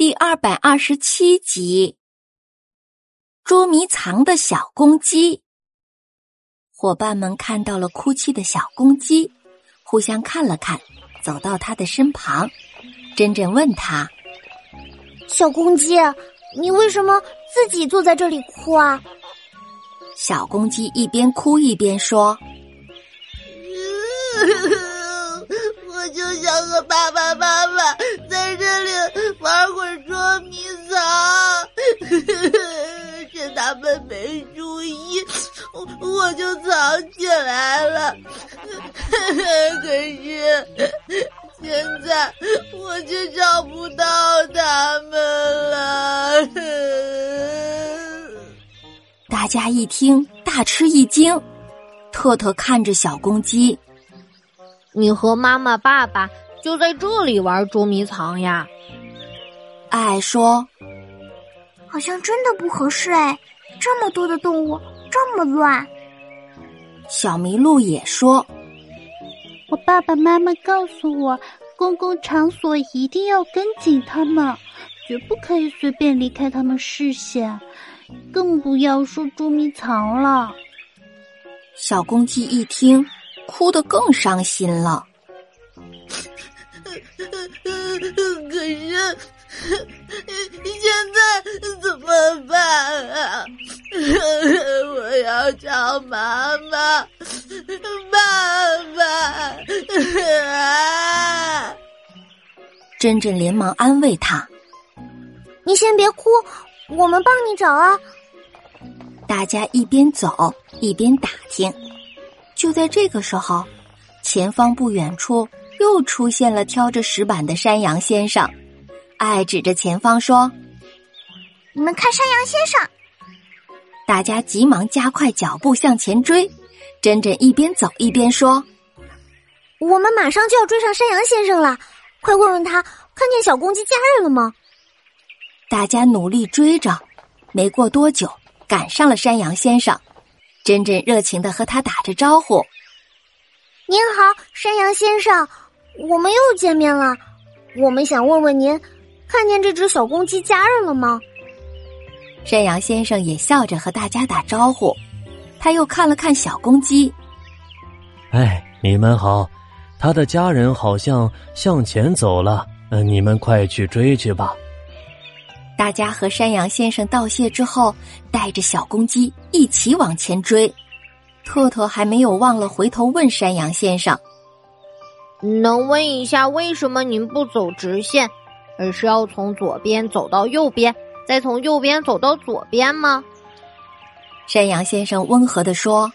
第二百二十七集，捉迷藏的小公鸡。伙伴们看到了哭泣的小公鸡，互相看了看，走到他的身旁。珍珍问他：“小公鸡，你为什么自己坐在这里哭啊？”小公鸡一边哭一边说：“我就想和爸爸妈妈我我就藏起来了。可是现在我却找不到他们了。大家一听，大吃一惊。特特看着小公鸡：“你和妈妈、爸爸就在这里玩捉迷藏呀？”爱说：“好像真的不合适哎，这么多的动物，这么乱。”小麋鹿也说：“我爸爸妈妈告诉我，公共场所一定要跟紧他们，绝不可以随便离开他们视线，更不要说捉迷藏了。”小公鸡一听，哭得更伤心了。可是。现在怎么办啊？我要找妈妈、爸爸。珍珍连忙安慰他：“你先别哭，我们帮你找啊。”大家一边走一边打听。就在这个时候，前方不远处又出现了挑着石板的山羊先生。爱指着前方说：“你们看，山羊先生！”大家急忙加快脚步向前追。珍珍一边走一边说：“我们马上就要追上山羊先生了，快问问他，看见小公鸡家人了吗？”大家努力追着，没过多久赶上了山羊先生。珍珍热情的和他打着招呼：“您好，山羊先生，我们又见面了。我们想问问您。”看见这只小公鸡家人了吗？山羊先生也笑着和大家打招呼。他又看了看小公鸡，哎，你们好，他的家人好像向前走了。嗯，你们快去追去吧。大家和山羊先生道谢之后，带着小公鸡一起往前追。特特还没有忘了回头问山羊先生：“能问一下，为什么您不走直线？”而是要从左边走到右边，再从右边走到左边吗？山羊先生温和的说：“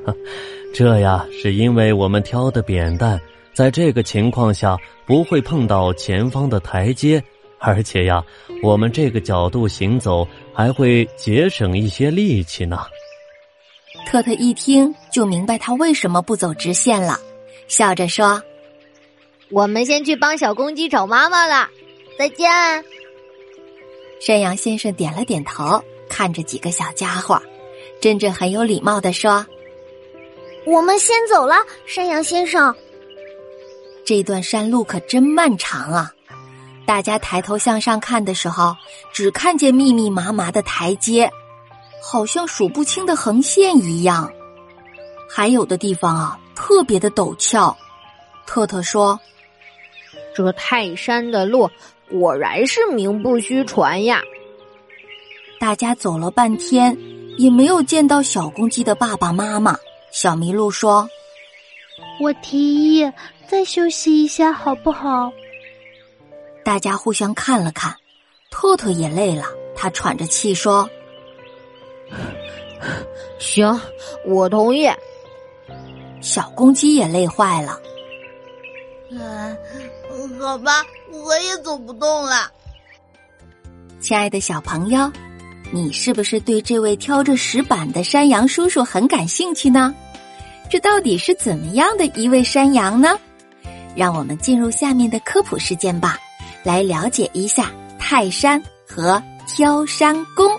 这呀，是因为我们挑的扁担，在这个情况下不会碰到前方的台阶，而且呀，我们这个角度行走还会节省一些力气呢。”特特一听就明白他为什么不走直线了，笑着说。我们先去帮小公鸡找妈妈了，再见。山羊先生点了点头，看着几个小家伙，真正很有礼貌的说：“我们先走了，山羊先生。”这段山路可真漫长啊！大家抬头向上看的时候，只看见密密麻麻的台阶，好像数不清的横线一样。还有的地方啊，特别的陡峭。特特说。这泰山的路果然是名不虚传呀！大家走了半天，也没有见到小公鸡的爸爸妈妈。小麋鹿说：“我提议再休息一下，好不好？”大家互相看了看，特特也累了，他喘着气说：“ 行，我同意。”小公鸡也累坏了。嗯。好吧，我也走不动了。亲爱的小朋友，你是不是对这位挑着石板的山羊叔叔很感兴趣呢？这到底是怎么样的一位山羊呢？让我们进入下面的科普事件吧，来了解一下泰山和挑山工。